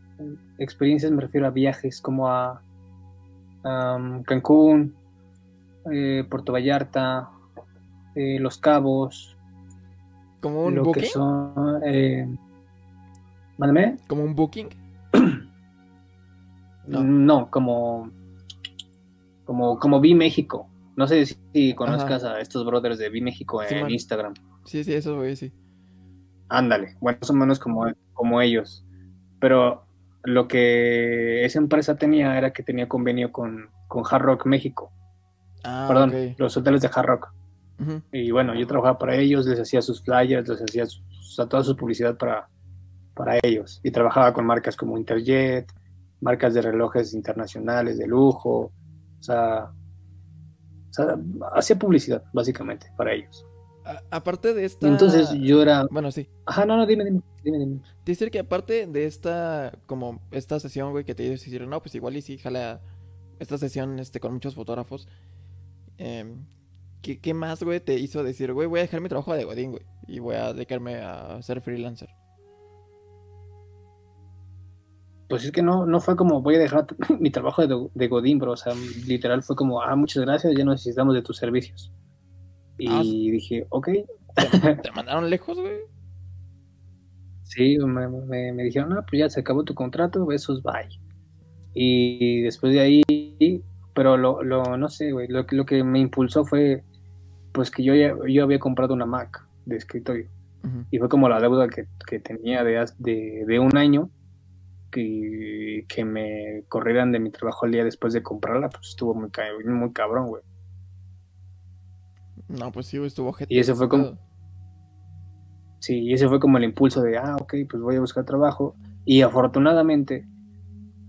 Experiencias me refiero a viajes como a, am, Cancún, eh, Puerto Vallarta, eh, Los Cabos, Como un lo booking. que son. Eh, mándame. Como un booking. No. No. como. Como, como Vi México. No sé si, si conozcas a estos brothers de Vi México en man. Instagram. Sí, sí, eso, güey, sí. Ándale, bueno, más o menos como, como ellos. Pero lo que esa empresa tenía era que tenía convenio con, con Hard Rock México. Ah, Perdón, los hoteles de Hard Rock. Y bueno, yo trabajaba para ellos, les hacía sus flyers, les hacía sus- o sea, toda su publicidad para, para ellos. Y trabajaba con marcas como Interjet, marcas de relojes internacionales de lujo. O sea, o sea, hacía publicidad, básicamente, para ellos. A- aparte de esta. Entonces yo era... Bueno, sí. Ajá, no, no, dime, dime, dime, dime. Decir que aparte de esta, como esta sesión, güey, que te hicieron, no, pues igual y sí, jala esta sesión este, con muchos fotógrafos. em, ¿qué, qué más, güey, te hizo decir, güey, voy a dejar mi trabajo de Godín, güey, y voy a dedicarme a ser freelancer? Pues es que no, no fue como voy a dejar mi trabajo de, de Godín, bro. O sea, literal fue como, ah, muchas gracias, ya no necesitamos de tus servicios. Y Ah, dije, ok, ¿Te mandaron lejos, güey? sí, me, me- me dijeron, ah, pues ya se acabó tu contrato, besos, bye. Y después de ahí, pero lo, lo no sé, güey, lo, que- lo que me impulsó fue, pues que yo, ya, yo había comprado una Mac de escritorio. Y fue como la deuda que, que tenía de, de, de un año que, que me corrieran de mi trabajo al día después de comprarla, pues estuvo muy, muy cabrón, güey. No, pues sí, estuvo ojete Y ese fue como-. Sí, y ese fue como el impulso de, ah, ok, pues voy a buscar trabajo. Y afortunadamente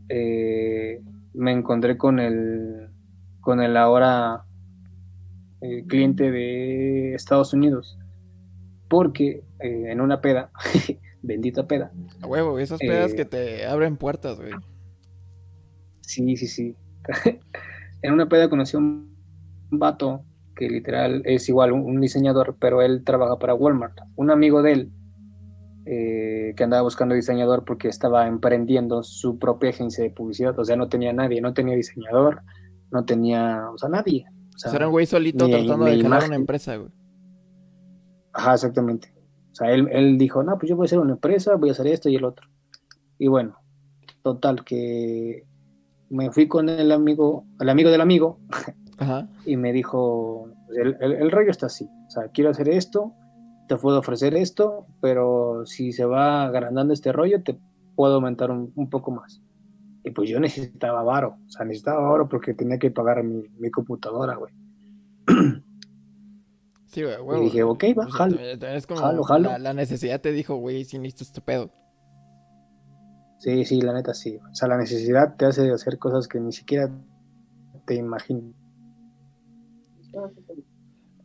eh, me encontré con el, con el ahora eh, cliente de Estados Unidos. Porque eh, en una peda, bendita peda, A huevo, esas pedas Eh, que te abren puertas, güey. Sí, sí, sí. en una peda conocí a un vato que literal es igual un, un diseñador, pero él trabaja para Walmart. Un amigo de él eh, que andaba buscando diseñador porque estaba emprendiendo su propia agencia de publicidad. O sea, no tenía nadie, no tenía diseñador, no tenía, o sea, nadie. O O sea, era un güey solito ni- tratando ni de jalar una empresa, güey. Ajá, exactamente. O sea, él, él dijo, no, pues yo voy a hacer una empresa, voy a hacer esto y el otro. Y bueno, total, que me fui con el amigo, el amigo del amigo, Ajá. y me dijo, el, el- el rollo está así, o sea, quiero hacer esto, te puedo ofrecer esto, pero si se va agrandando este rollo, te puedo aumentar un, un poco más. Y pues yo necesitaba varo, o sea, necesitaba varo porque tenía que pagar mi, mi computadora, güey. Sí, güey, a Y dije, ok, va, jalo. es como jalo, jalo. La, la necesidad te dijo, güey, si necesito este pedo. Sí, sí, la neta sí. O sea, la necesidad te hace hacer cosas que ni siquiera te imaginas.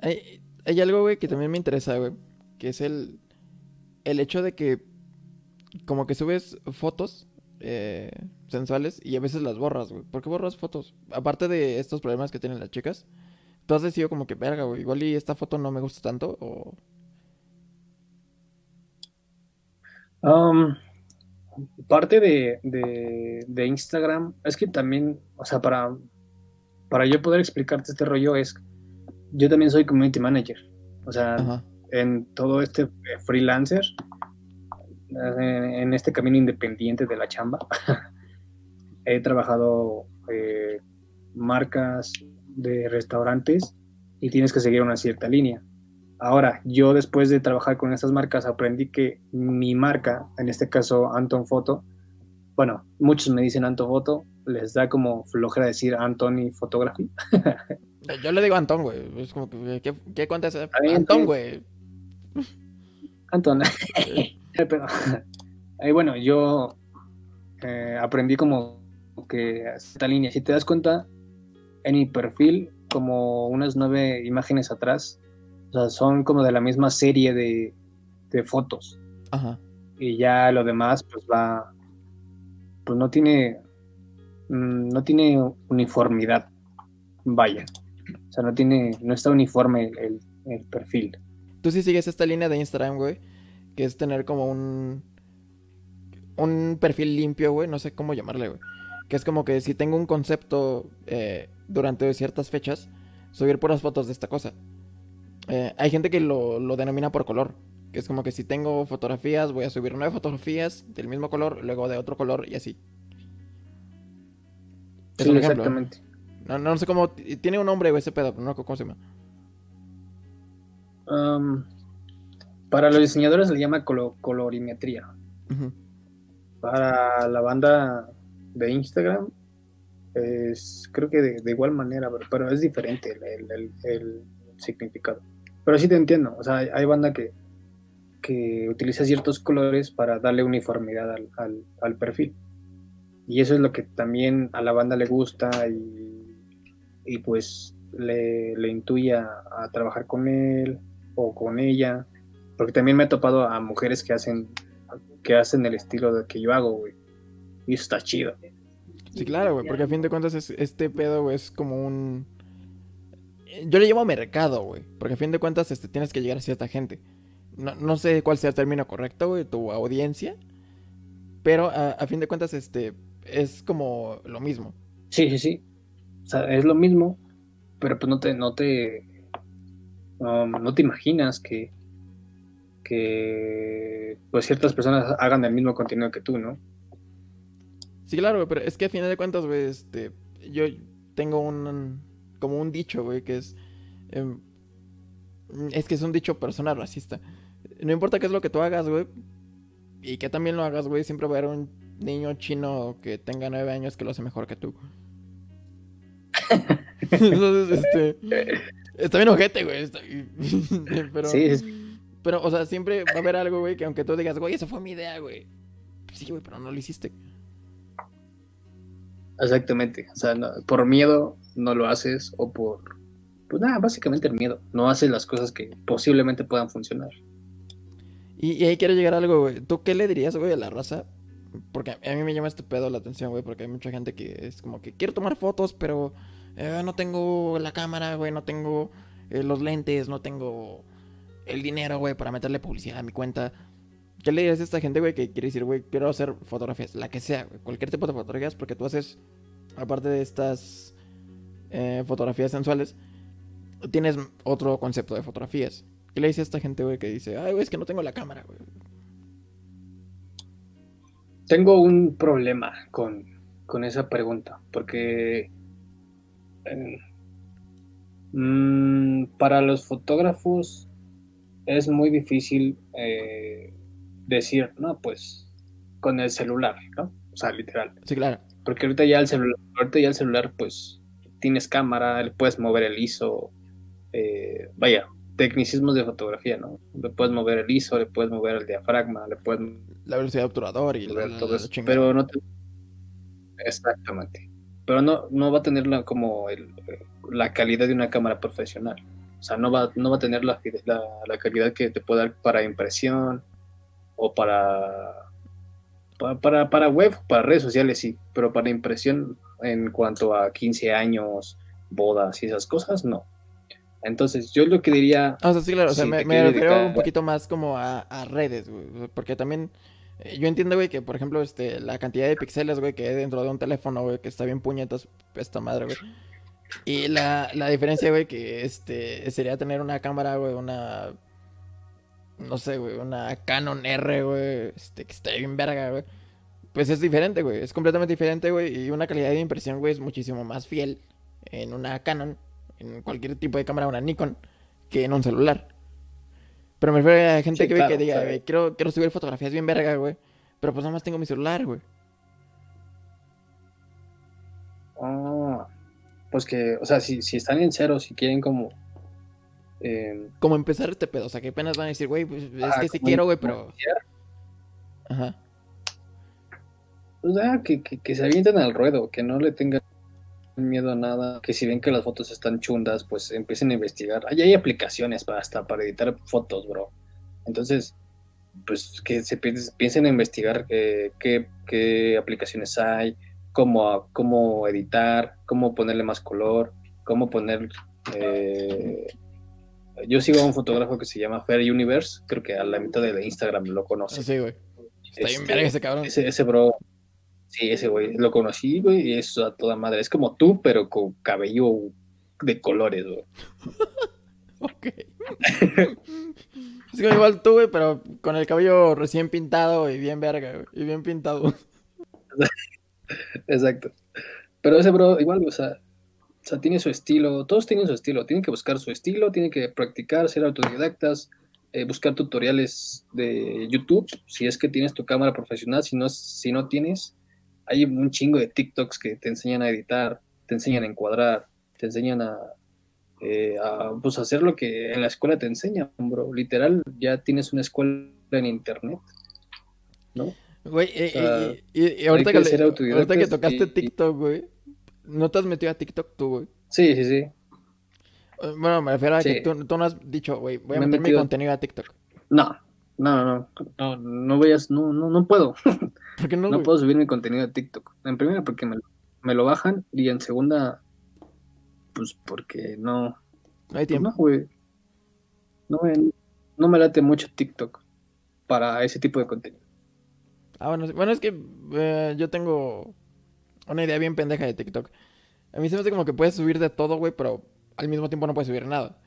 Hay, algo, güey, que también me interesa, güey. Que es el, el hecho de que como que subes fotos eh, sensuales y a veces las borras, güey. ¿Por qué borras fotos? Aparte de estos problemas que tienen las chicas, tú has decidido como que, verga, güey, igual y esta foto no me gusta tanto o... Um, parte de, de, de Instagram es que también, o sea, para, para yo poder explicarte este rollo es, yo también soy community manager. O sea, Ajá. en todo este eh, freelancer, eh, en este camino independiente de la chamba. He trabajado eh, marcas de restaurantes y tienes que seguir una cierta línea. Ahora, yo después de trabajar con estas marcas aprendí que mi marca, en este caso Anton Photo, bueno, muchos me dicen Anton Photo, les da como flojera decir Anthony Photography. yo le digo Anton, güey. Es como que, ¿qué, qué cuentas? Anton, güey. Anton. Ahí bueno, yo eh, aprendí como que esta línea, si te das cuenta, en mi perfil, como unas nueve imágenes atrás, o sea, son como de la misma serie de, de fotos. Ajá. Y ya lo demás, pues va, pues no tiene, mm, no tiene uniformidad, vaya. O sea, no tiene, no está uniforme el, el perfil. Tú sí sigues esta línea de Instagram, güey, que es tener como un, un perfil limpio, güey, no sé cómo llamarle, güey. Que es como que si tengo un concepto eh, durante ciertas fechas, subir puras fotos de esta cosa. Eh, hay gente que lo, denomina por color. Que es como que si tengo fotografías, voy a subir nueve fotografías del mismo color, luego de otro color y así. Es un ejemplo. Exactamente. No, no, sé cómo. Tiene un nombre, ese pedo, pero no cómo se llama. Um, para los diseñadores se le llama colorimetría. Para la banda de Instagram, es, creo que de, igual manera, pero, es diferente el, significado. Pero sí te entiendo, o sea, hay, banda que, que utiliza ciertos colores para darle uniformidad al, perfil. Y eso es lo que también a la banda le gusta y, pues le, le intuye a, trabajar con él o con ella. Porque también me he topado a mujeres que hacen que hacen el estilo de que yo hago, güey. Y eso está chido. Sí, claro, güey, porque a fin de cuentas este pedo, güey, es como un... Yo le llamo mercado, güey, porque a fin de cuentas este, tienes que llegar a cierta gente. No, sé cuál sea el término correcto, güey, tu audiencia, pero a, fin de cuentas este, es como lo mismo. Sí, sí, sí. O sea, es lo mismo, pero pues no te, no te, um, no te imaginas que, que pues ciertas personas hagan el mismo contenido que tú, ¿no? Sí, claro, pero es que a final de cuentas, güey, este, yo tengo un, como un dicho, güey, que es, em, es que es un dicho personal racista. No importa qué es lo que tú hagas, güey, y que también lo hagas, güey, siempre va a haber un niño chino que tenga nueve años que lo hace mejor que tú. Entonces, este, está bien ojete, güey, pero... Sí, Pero, o sea, siempre va a haber algo, güey, que aunque tú digas, güey, esa fue mi idea, güey. Sí, güey, pero no lo hiciste. Exactamente. O sea, por miedo no lo haces o por... Pues nada, básicamente el miedo. No haces las cosas que posiblemente puedan funcionar. Y, ahí quiero llegar a algo, güey. ¿Tú qué le dirías, güey, a la raza? Porque a mí me llama este pedo la atención, güey, porque hay mucha gente que es como que quiero tomar fotos, pero eh, no tengo la cámara, güey, no tengo eh, los lentes, no tengo el dinero, güey, para meterle publicidad a mi cuenta. ¿Qué le dirías a esta gente, güey, que quiere decir, güey, quiero hacer fotografías? La que sea, güey, cualquier tipo de fotografías, porque tú haces, aparte de estas eh, fotografías sensuales, tienes otro concepto de fotografías. ¿Qué le dices a esta gente, güey, que dice, ay, güey, es que no tengo la cámara, güey? Tengo un problema con, esa pregunta, porque mm, para los fotógrafos es muy difícil eh, decir, no, pues con el celular, ¿no? O sea, literal. Sí, claro. Porque ahorita ya el celular, ahorita ya el celular, pues tienes cámara, le puedes mover el ISO, eh, vaya, tecnicismos de fotografía, ¿no? Le puedes mover el ISO, le puedes mover el diafragma, le puedes... La velocidad de obturador y todo eso. Pero no Exactamente. Pero no, no va a tener la, como el, la calidad de una cámara profesional. O sea, no va, no va a tener la, la, la calidad que te puede dar para impresión, o para, para, para web, para redes sociales, sí, pero para impresión en cuanto a 15 años, bodas y esas cosas, no. Entonces, yo lo que diría... O sea, sí, claro, o sea, me, refiero un poquito más como a, redes, güey, porque también... Eh, yo entiendo, güey, que por ejemplo, este, la cantidad de píxeles, güey, que hay dentro de un teléfono, güey, que está bien puñetas, esta madre, güey. Y la, la diferencia, güey, que este sería tener una cámara, güey, una no sé, güey, una Canon R, güey, este, que está bien verga, güey. Pues es diferente, güey, es completamente diferente, güey, y una calidad de impresión, güey, es muchísimo más fiel en una Canon, en cualquier tipo de cámara, una Nikon, que en un celular. Pero me refiero a gente Sí, que, ve claro, que diga, o sea, güey, quiero, quiero subir fotografías bien verga, güey, pero pues nada más tengo mi celular, güey. Ah, pues que, o sea, si, si están en cero, si quieren como... eh, Como empezar este pedo, o sea, que apenas van a decir, güey, pues es ah, que sí quiero, güey, pero... Ajá. pues, ah, que, que, que se avienten al ruedo, que no le tengan miedo a nada, que si ven que las fotos están chundas, pues empiecen a investigar. Ahí hay aplicaciones para hasta para editar fotos, bro. Entonces, pues que se pi- piensen a investigar eh, qué, qué aplicaciones hay, cómo, cómo editar, cómo ponerle más color, cómo poner... eh, yo sigo a un fotógrafo que se llama Fair Universe, creo que a la mitad de Instagram lo conoce. Sí, güey. Está bien Este, ese cabrón. Ese, ese bro, sí, ese güey, lo conocí, güey, y es a toda madre. Es como tú, pero con cabello de colores, güey. Ok. es como igual tú, güey, pero con el cabello recién pintado y bien verga, güey. Y bien pintado. Exacto. Pero ese bro, igual, o sea, o sea, tiene su estilo, todos tienen su estilo, tienen que buscar su estilo, tienen que practicar, ser autodidactas, eh, buscar tutoriales de YouTube, si es que tienes tu cámara profesional, si no, si no tienes, hay un chingo de TikToks que te enseñan a editar, te enseñan a encuadrar, te enseñan a, eh, a, pues, hacer lo que en la escuela te enseñan, bro. Literal, ya tienes una escuela en internet, ¿no? Güey, eh, O sea, y, y- y ahorita, que le- ahorita que tocaste y- TikTok, güey. ¿No te has metido a TikTok tú, güey? Sí, sí, sí. Eh, Bueno, me refiero a que tú, tú no has dicho, güey, voy a Me meter mi contenido a TikTok. No, no, no, no, no voy a, no, no, no puedo, ¿Por qué no, no güey? puedo subir mi contenido a TikTok. En primera porque me, me lo bajan y en segunda, pues porque no, No hay pues tiempo. no, güey, no me, no me late mucho TikTok para ese tipo de contenido. Ah, bueno, bueno, es que eh, yo tengo una idea bien pendeja de TikTok. A mí se me hace como que puedes subir de todo, güey, pero al mismo tiempo no puedes subir nada.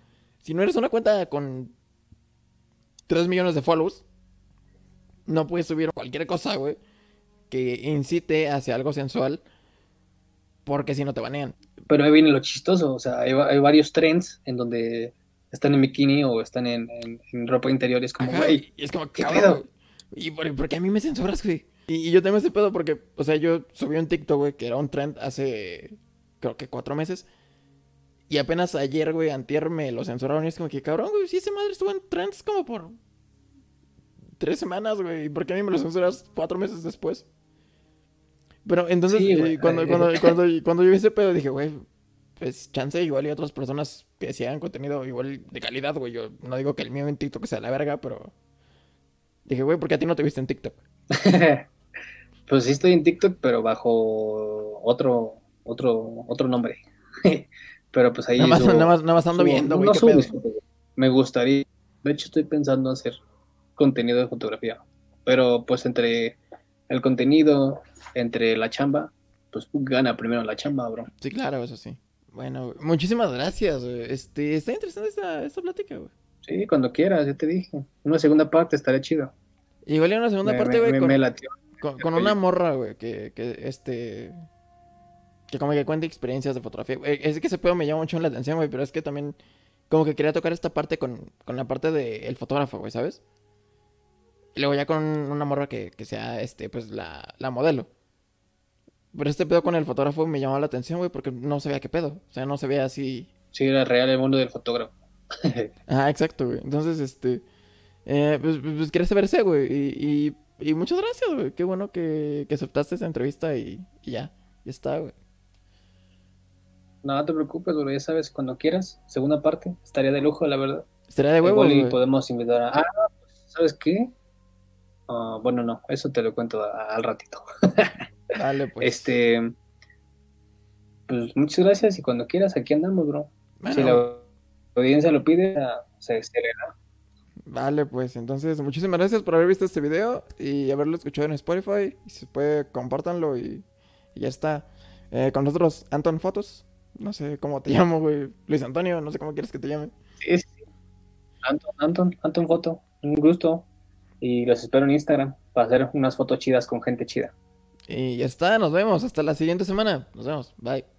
Si no eres una cuenta con 3 millones de follows, no puedes subir cualquier cosa, güey, que incite hacia algo sensual, porque si no te banean. Pero ahí viene lo chistoso, o sea, hay, va- hay varios trends en donde están en bikini o están en, en- en ropa interior, y es como, güey, y es como, ¿qué cabrón, pedo? ¿Y por, por qué a mí me censuras, güey? Y, y yo tengo ese pedo porque, o sea, yo subí un TikTok, güey, que era un trend hace, creo que cuatro meses. Y apenas ayer, güey, antier me lo censuraron y es como que, cabrón, güey, si esa madre estuvo en trends como por tres semanas, güey. ¿Y por qué a mí me lo censuras cuatro meses después? Pero entonces, Sí, eh, cuando, cuando, cuando, cuando yo vi ese pedo, dije, güey, pues chance igual y otras personas que hagan contenido igual de calidad, güey. Yo no digo que el mío en TikTok sea la verga, pero... Dije, güey, ¿por qué a ti no te viste en TikTok? pues sí estoy en TikTok, pero bajo otro, otro, otro nombre. pero pues ahí Nada más, subo- nada más, nada más ando subo- viendo, güey, no qué subo pedo. Me gustaría, de hecho estoy pensando hacer contenido de fotografía, pero pues entre el contenido, entre la chamba, pues gana primero la chamba, bro. Sí, claro, eso sí. Bueno, muchísimas gracias, güey. Este, está interesante esta, esta plática, güey. Sí, cuando quieras, ya te dije. Una segunda parte estaría chido. Igual en una segunda Me- parte, güey, con, una morra, güey, que, que, este... Que como que cuente experiencias de fotografía. Es que ese pedo me llama mucho la atención, güey, pero es que también como que quería tocar esta parte con, con la parte del fotógrafo, güey, ¿sabes? Y luego ya con una morra que, que sea, este, pues, la, la modelo. Pero este pedo con el fotógrafo me llamó la atención, güey, porque no sabía qué pedo. O sea, no se veía así... Sí, era real el mundo del fotógrafo. Ah, exacto, güey. Entonces, este... eh, pues, pues, pues quería güey. Y, y, y muchas gracias, güey. Qué bueno que, que aceptaste esa entrevista y, y ya. Ya está, güey. No, te preocupes, bro, ya sabes, cuando quieras, segunda parte, estaría de lujo, la verdad. Estaría de Igual y güey. podemos invitar a... Ah, ¿sabes qué? Ah, bueno, no, eso te lo cuento a- al ratito. Dale, pues. Este, pues muchas gracias y cuando quieras, aquí andamos, bro. Bueno, Si la audiencia lo pide, ah, se, se le da. Vale, pues. Entonces, muchísimas gracias por haber visto este video y haberlo escuchado en Spotify. Y si se puede, compártanlo y, y ya está. Eh, con nosotros, Anton Fotos. No sé cómo te llamo, güey. Luis Antonio, no sé cómo quieres que te llame. Sí, sí. Anton, Anton, Anton Foto. Un gusto. Y los espero en Instagram para hacer unas fotos chidas con gente chida. Y ya está, nos vemos. Hasta la siguiente semana. Nos vemos. Bye.